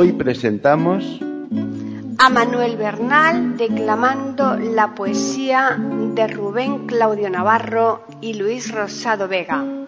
Hoy presentamos a Manuel Bernal declamando la poesía de Rubén Claudio Navarro y Luis Rosado Vega.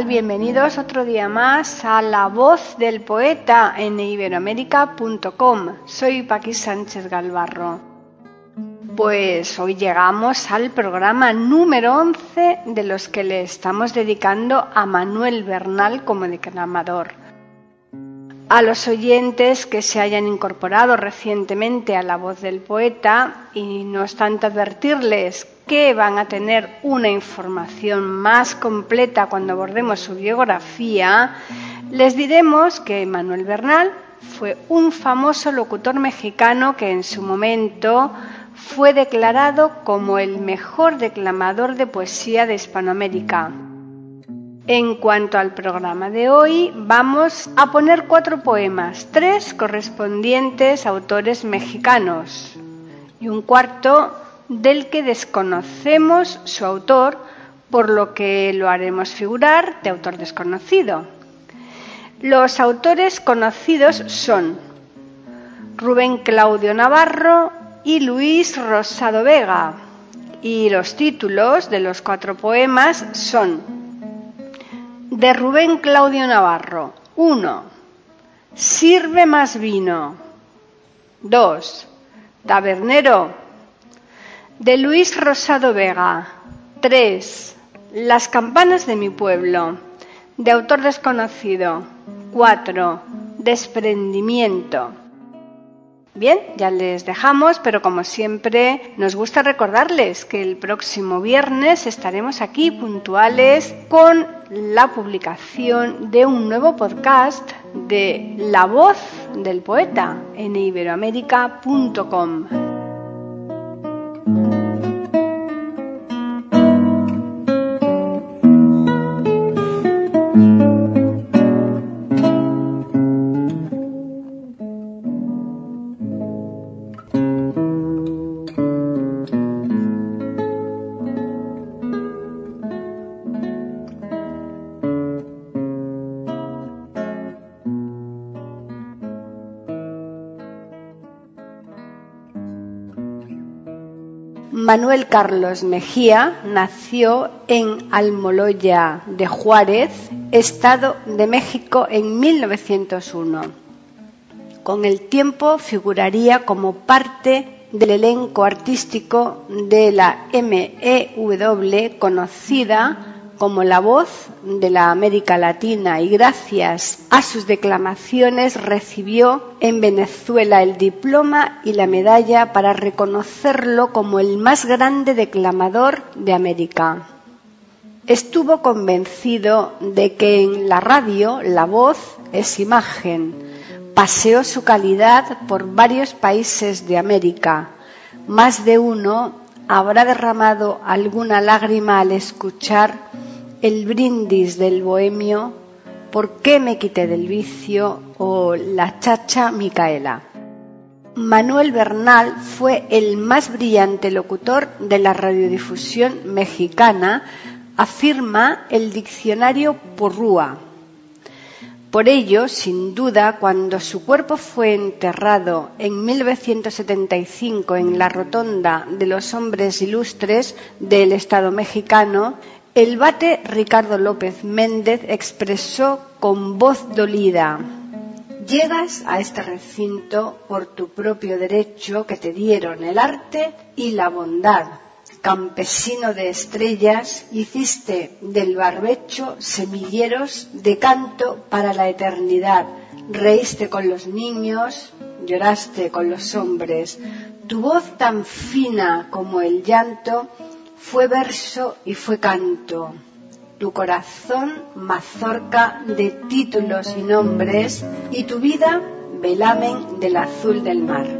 Tal? Bienvenidos otro día más a La Voz del Poeta en iberoamérica.com. Soy Paqui Sánchez Galvarro. Pues hoy llegamos al programa número 11 de los que le estamos dedicando a Manuel Bernal como declamador. A los oyentes que se hayan incorporado recientemente a la voz del poeta y no obstante advertirles que van a tener una información más completa cuando abordemos su biografía, les diremos que Manuel Bernal fue un famoso locutor mexicano que en su momento fue declarado como el mejor declamador de poesía de Hispanoamérica. En cuanto al programa de hoy, vamos a poner cuatro poemas, tres correspondientes a autores mexicanos y un cuarto del que desconocemos su autor, por lo que lo haremos figurar de autor desconocido. Los autores conocidos son Rubén Claudio Navarro y Luis Rosado Vega, y los títulos de los cuatro poemas son de Rubén Claudio Navarro. 1. Sirve más vino. 2. Tabernero. De Luis Rosado Vega. 3. Las campanas de mi pueblo. De autor desconocido. 4. Desprendimiento. Bien, ya les dejamos, pero como siempre nos gusta recordarles que el próximo viernes estaremos aquí puntuales con la publicación de un nuevo podcast de La voz del poeta en iberoamérica.com. Carlos Mejía nació en Almoloya de Juárez, Estado de México, en 1901. Con el tiempo figuraría como parte del elenco artístico de la MEW, conocida como la voz de la América Latina y gracias a sus declamaciones recibió en Venezuela el diploma y la medalla para reconocerlo como el más grande declamador de América. Estuvo convencido de que en la radio la voz es imagen. Paseó su calidad por varios países de América. Más de uno habrá derramado alguna lágrima al escuchar el brindis del bohemio, ¿Por qué me quité del vicio? o La chacha Micaela. Manuel Bernal fue el más brillante locutor de la radiodifusión mexicana, afirma el diccionario Porrúa. Por ello, sin duda, cuando su cuerpo fue enterrado en 1975 en la Rotonda de los Hombres Ilustres del Estado mexicano, el bate Ricardo López Méndez expresó con voz dolida, Llegas a este recinto por tu propio derecho que te dieron el arte y la bondad. Campesino de estrellas, hiciste del barbecho semilleros de canto para la eternidad. Reíste con los niños, lloraste con los hombres. Tu voz tan fina como el llanto fue verso y fue canto tu corazón mazorca de títulos y nombres y tu vida velamen del azul del mar.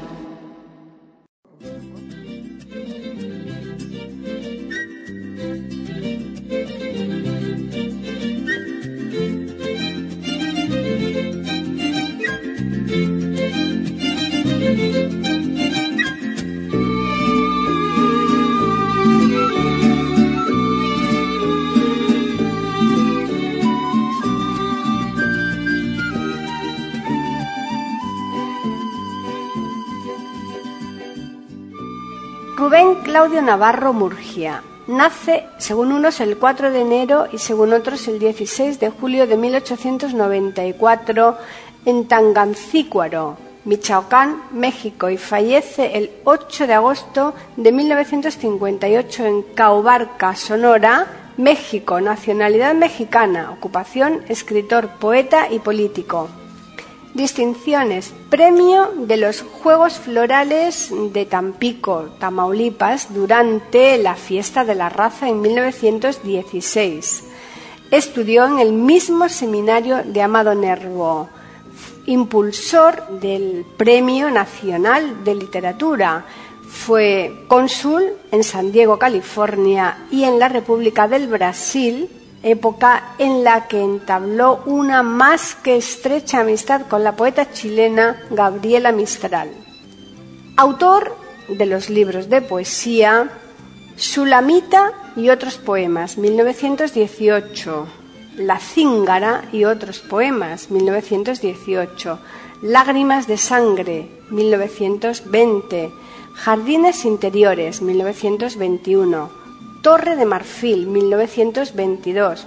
Claudio Navarro Murgia. Nace, según unos, el 4 de enero y según otros el 16 de julio de 1894 en Tangancícuaro, Michoacán, México, y fallece el 8 de agosto de 1958 en Caubarca, Sonora, México, nacionalidad mexicana, ocupación, escritor, poeta y político. Distinciones. Premio de los Juegos Florales de Tampico, Tamaulipas, durante la fiesta de la raza en 1916. Estudió en el mismo seminario de Amado Nervo. Impulsor del Premio Nacional de Literatura. Fue cónsul en San Diego, California y en la República del Brasil época en la que entabló una más que estrecha amistad con la poeta chilena Gabriela Mistral. Autor de los libros de poesía Sulamita y otros poemas, 1918, La Cíngara y otros poemas, 1918, Lágrimas de Sangre, 1920, Jardines Interiores, 1921, Torre de Marfil, 1922,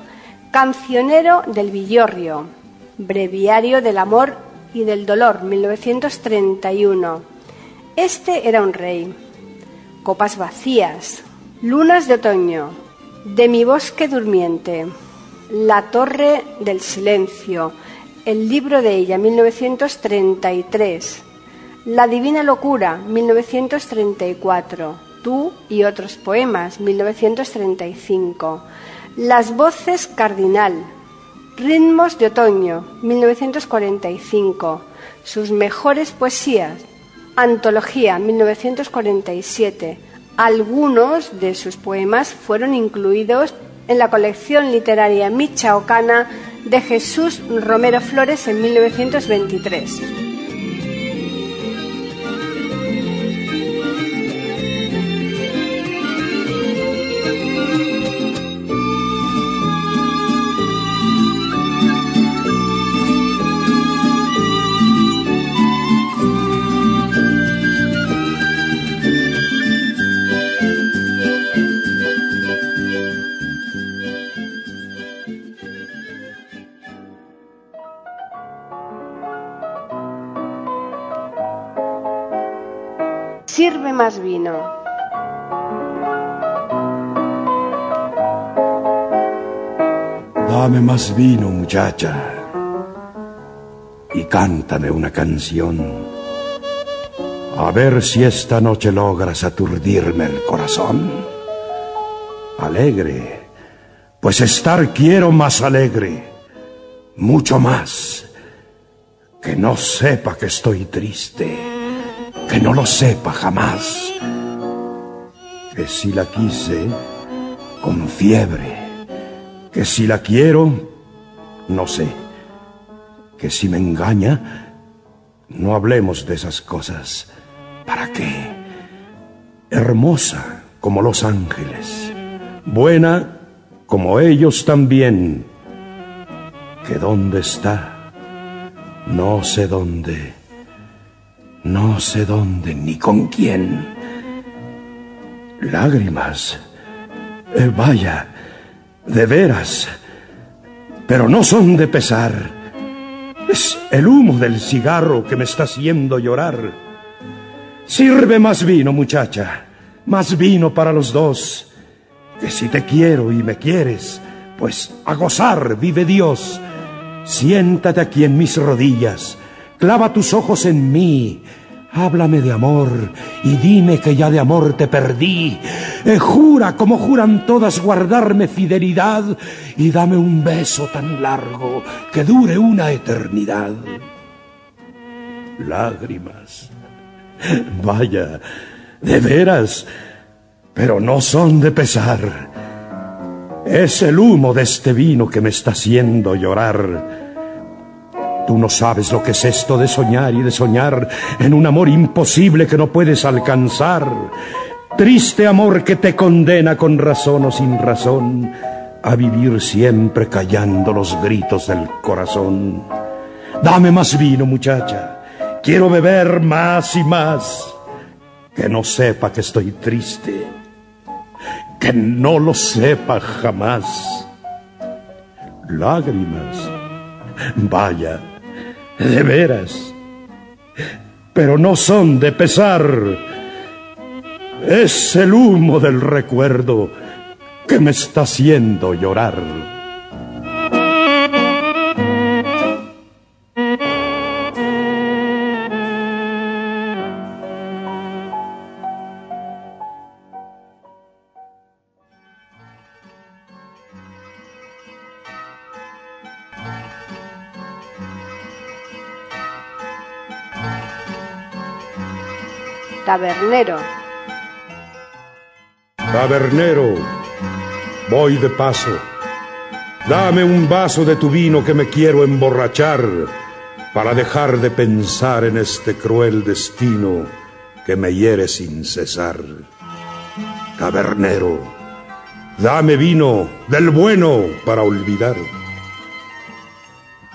Cancionero del Villorrio, Breviario del Amor y del Dolor, 1931. Este era un rey. Copas vacías, Lunas de otoño, De mi bosque durmiente, La Torre del Silencio, El libro de ella, 1933, La Divina Locura, 1934. Tú y otros poemas, 1935. Las voces cardinal, Ritmos de otoño, 1945. Sus mejores poesías, Antología, 1947. Algunos de sus poemas fueron incluidos en la colección literaria michaocana de Jesús Romero Flores en 1923. Más vino. Dame más vino, muchacha. y cántame una canción. A ver si esta noche logras aturdirme el corazón. Alegre, pues estar quiero más alegre, mucho más. Que no sepa que estoy triste, que no lo sepa jamás. Que si la quise, con fiebre, que si la quiero, no sé. Que si me engaña, no hablemos de esas cosas. ¿Para qué? Hermosa como los ángeles, buena como ellos también. ¿Que dónde está? No sé dónde, no sé dónde ni con quién. Lágrimas, eh, vaya, de veras, pero no son de pesar. Es el humo del cigarro que me está haciendo llorar. Sirve más vino, muchacha, más vino para los dos. Que si te quiero y me quieres, pues a gozar vive Dios. Siéntate aquí en mis rodillas, clava tus ojos en mí, háblame de amor y dime que ya de amor te perdí. Eh, jura como juran todas guardarme fidelidad y dame un beso tan largo que dure una eternidad. Lágrimas Vaya, de veras, pero no son de pesar. Es el humo de este vino que me está haciendo llorar. Tú no sabes lo que es esto de soñar y de soñar en un amor imposible que no puedes alcanzar. Triste amor que te condena con razón o sin razón a vivir siempre callando los gritos del corazón. Dame más vino, muchacha. Quiero beber más y más. Que no sepa que estoy triste. Que no lo sepa jamás. Lágrimas. Vaya, de veras. Pero no son de pesar. Es el humo del recuerdo que me está haciendo llorar. Tabernero. Voy de paso. Dame un vaso de tu vino que me quiero emborrachar para dejar de pensar en este cruel destino que me hiere sin cesar. Tabernero, dame vino del bueno para olvidar.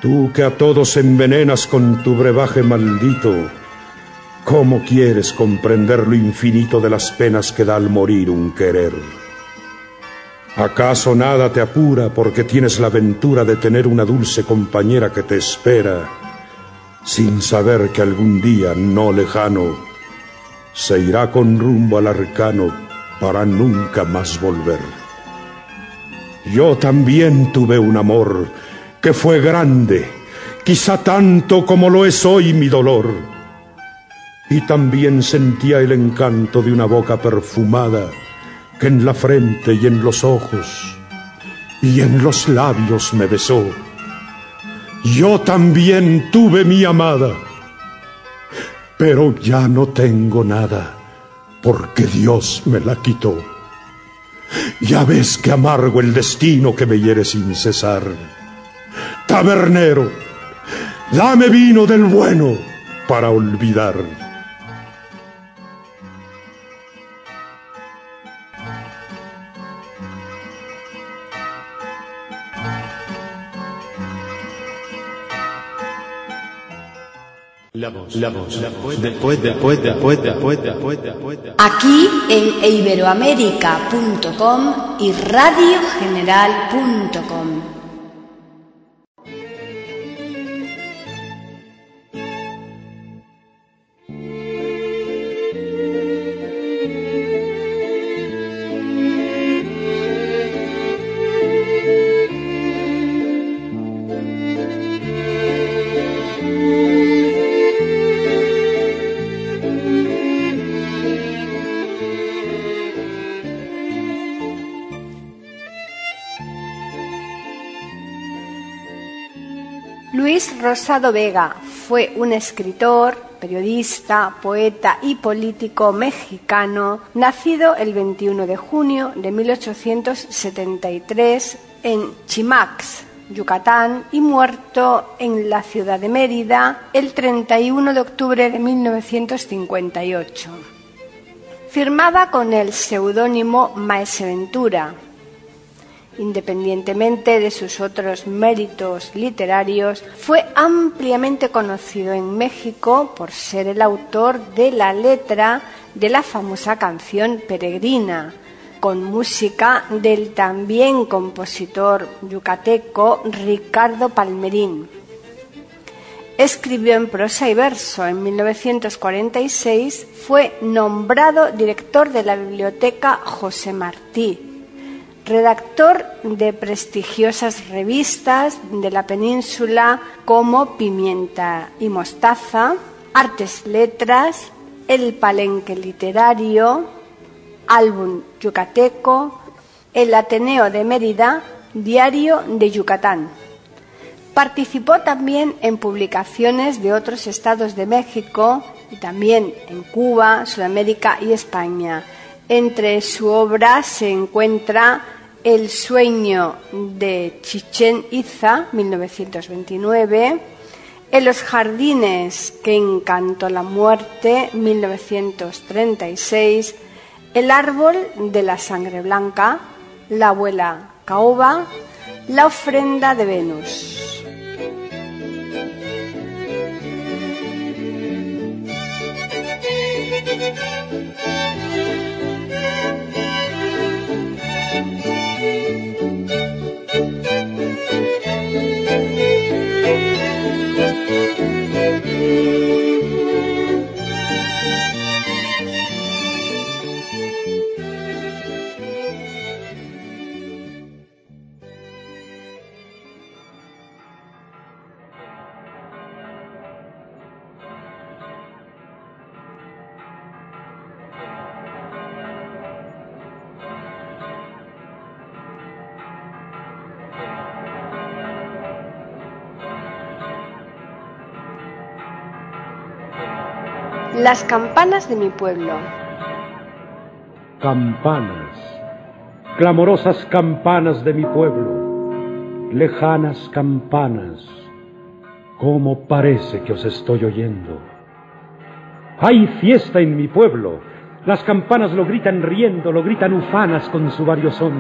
Tú que a todos envenenas con tu brebaje maldito, ¿Cómo quieres comprender lo infinito de las penas que da al morir un querer? ¿Acaso nada te apura porque tienes la ventura de tener una dulce compañera que te espera, sin saber que algún día no lejano se irá con rumbo al arcano para nunca más volver? Yo también tuve un amor que fue grande, quizá tanto como lo es hoy mi dolor y también sentía el encanto de una boca perfumada que en la frente y en los ojos y en los labios me besó. Yo también tuve mi amada, pero ya no tengo nada porque Dios me la quitó. Ya ves que amargo el destino que me hiere sin cesar. Tabernero, dame vino del bueno para olvidar. La voz, después, después, después, después, después, después. Aquí en iberoamérica.com y radiogeneral.com. Rosado Vega fue un escritor, periodista, poeta y político mexicano, nacido el 21 de junio de 1873 en Chimax, Yucatán, y muerto en la ciudad de Mérida el 31 de octubre de 1958. Firmada con el seudónimo Maese Ventura, independientemente de sus otros méritos literarios, fue ampliamente conocido en México por ser el autor de la letra de la famosa canción Peregrina, con música del también compositor yucateco Ricardo Palmerín. Escribió en prosa y verso. En 1946 fue nombrado director de la Biblioteca José Martí redactor de prestigiosas revistas de la península como Pimienta y Mostaza, Artes Letras, El Palenque Literario, Álbum Yucateco, El Ateneo de Mérida, Diario de Yucatán. Participó también en publicaciones de otros estados de México y también en Cuba, Sudamérica y España. Entre su obra se encuentra el sueño de Chichen Itza, 1929. En los jardines que encantó la muerte, 1936. El árbol de la sangre blanca, la abuela Caoba, la ofrenda de Venus. Las campanas de mi pueblo. Campanas, clamorosas campanas de mi pueblo, lejanas campanas, ¿cómo parece que os estoy oyendo? Hay fiesta en mi pueblo, las campanas lo gritan riendo, lo gritan ufanas con su variosón.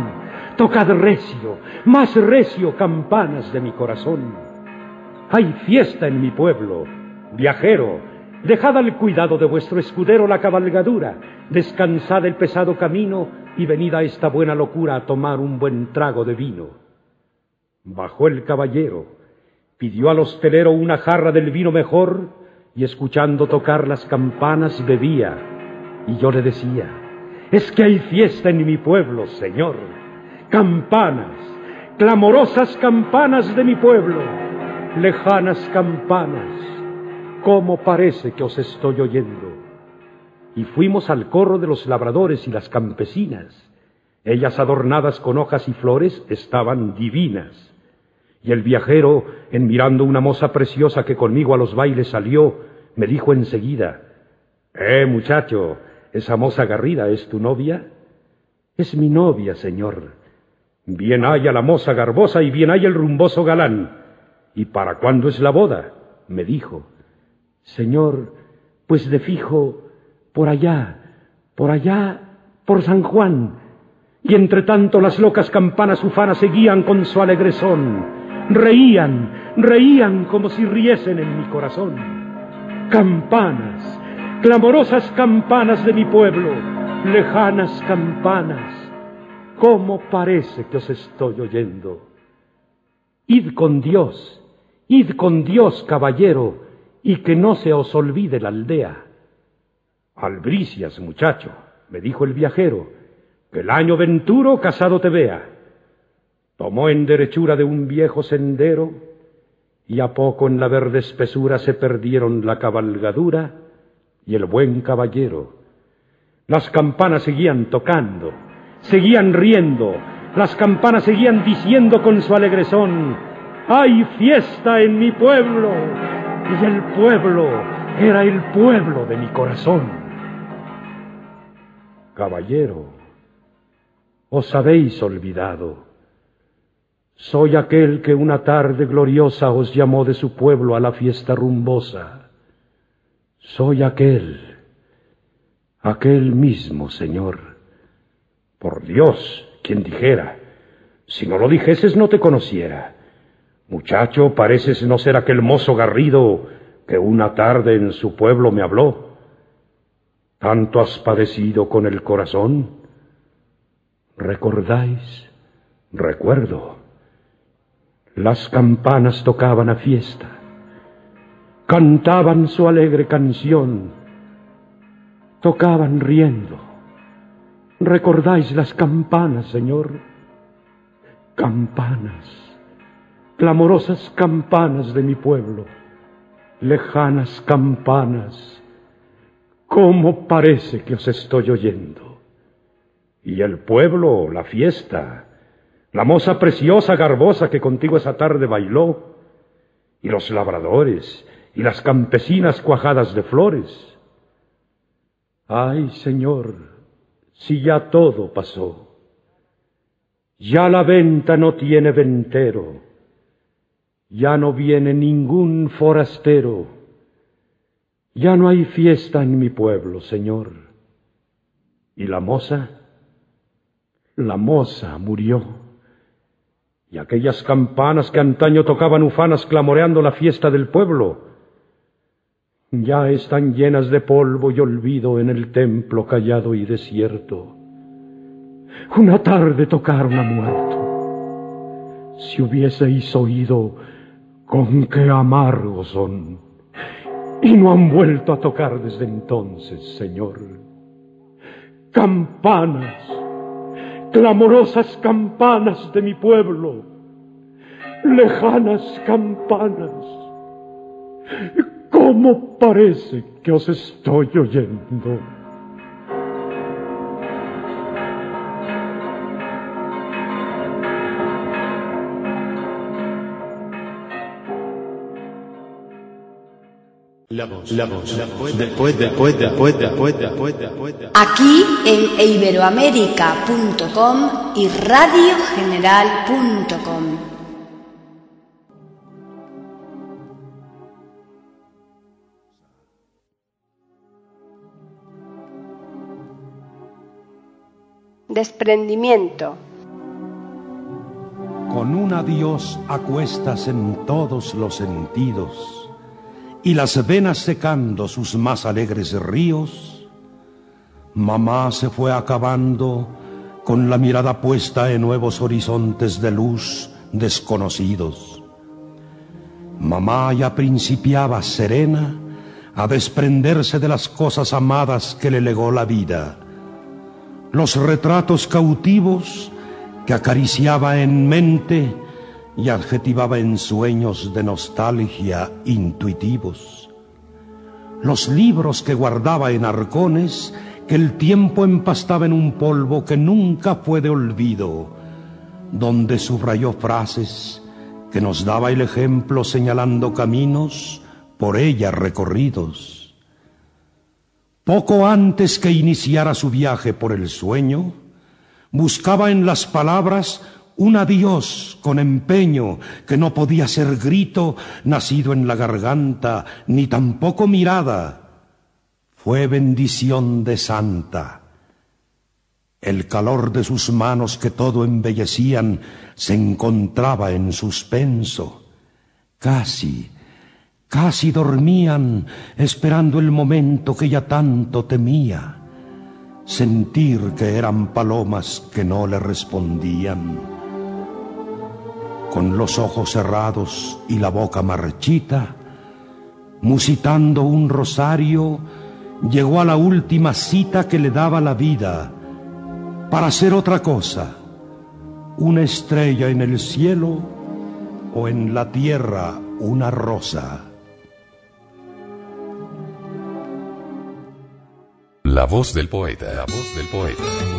Tocad recio, más recio, campanas de mi corazón. Hay fiesta en mi pueblo, viajero, Dejad al cuidado de vuestro escudero la cabalgadura, descansad el pesado camino y venid a esta buena locura a tomar un buen trago de vino. Bajó el caballero, pidió al hostelero una jarra del vino mejor y escuchando tocar las campanas bebía. Y yo le decía, es que hay fiesta en mi pueblo, señor. Campanas, clamorosas campanas de mi pueblo, lejanas campanas ¿Cómo parece que os estoy oyendo? Y fuimos al corro de los labradores y las campesinas. Ellas adornadas con hojas y flores estaban divinas. Y el viajero, en mirando una moza preciosa que conmigo a los bailes salió, me dijo enseguida, Eh, muchacho, esa moza garrida es tu novia? Es mi novia, señor. Bien haya la moza garbosa y bien haya el rumboso galán. ¿Y para cuándo es la boda? me dijo. Señor, pues de fijo, por allá, por allá, por San Juan. Y entre tanto las locas campanas ufanas seguían con su alegre son. Reían, reían como si riesen en mi corazón. Campanas, clamorosas campanas de mi pueblo, lejanas campanas, ¿cómo parece que os estoy oyendo? Id con Dios, id con Dios, caballero, y que no se os olvide la aldea. Albricias, muchacho, me dijo el viajero, que el año venturo casado te vea. Tomó en derechura de un viejo sendero, y a poco en la verde espesura se perdieron la cabalgadura y el buen caballero. Las campanas seguían tocando, seguían riendo, las campanas seguían diciendo con su alegre son, Hay fiesta en mi pueblo. Y el pueblo era el pueblo de mi corazón. Caballero, os habéis olvidado. Soy aquel que una tarde gloriosa os llamó de su pueblo a la fiesta rumbosa. Soy aquel, aquel mismo Señor. Por Dios, quien dijera, si no lo dijeses no te conociera. Muchacho, pareces no ser aquel mozo garrido que una tarde en su pueblo me habló. ¿Tanto has padecido con el corazón? ¿Recordáis? Recuerdo. Las campanas tocaban a fiesta, cantaban su alegre canción, tocaban riendo. ¿Recordáis las campanas, Señor? Campanas clamorosas campanas de mi pueblo, lejanas campanas, ¿cómo parece que os estoy oyendo? Y el pueblo, la fiesta, la moza preciosa, garbosa que contigo esa tarde bailó, y los labradores, y las campesinas cuajadas de flores. Ay, Señor, si ya todo pasó, ya la venta no tiene ventero, ya no viene ningún forastero. Ya no hay fiesta en mi pueblo, Señor. ¿Y la moza? La moza murió. Y aquellas campanas que antaño tocaban ufanas clamoreando la fiesta del pueblo, ya están llenas de polvo y olvido en el templo callado y desierto. Una tarde tocaron a muerto. Si hubieseis oído con qué amargos son. Y no han vuelto a tocar desde entonces, Señor. Campanas, clamorosas campanas de mi pueblo, lejanas campanas. ¿Cómo parece que os estoy oyendo? La voz, la voz, la voz, después, después, después, después, después, después. Aquí en iberoamérica.com y radiogeneral.com. Desprendimiento. Con un adiós acuestas en todos los sentidos y las venas secando sus más alegres ríos, mamá se fue acabando con la mirada puesta en nuevos horizontes de luz desconocidos. Mamá ya principiaba serena a desprenderse de las cosas amadas que le legó la vida, los retratos cautivos que acariciaba en mente, y adjetivaba en sueños de nostalgia intuitivos. Los libros que guardaba en arcones que el tiempo empastaba en un polvo que nunca fue de olvido, donde subrayó frases que nos daba el ejemplo señalando caminos por ella recorridos. Poco antes que iniciara su viaje por el sueño, buscaba en las palabras un adiós con empeño que no podía ser grito nacido en la garganta, ni tampoco mirada. Fue bendición de santa. El calor de sus manos que todo embellecían se encontraba en suspenso. Casi, casi dormían esperando el momento que ella tanto temía. Sentir que eran palomas que no le respondían con los ojos cerrados y la boca marchita, musitando un rosario, llegó a la última cita que le daba la vida para hacer otra cosa, una estrella en el cielo o en la tierra una rosa. La voz del poeta, la voz del poeta.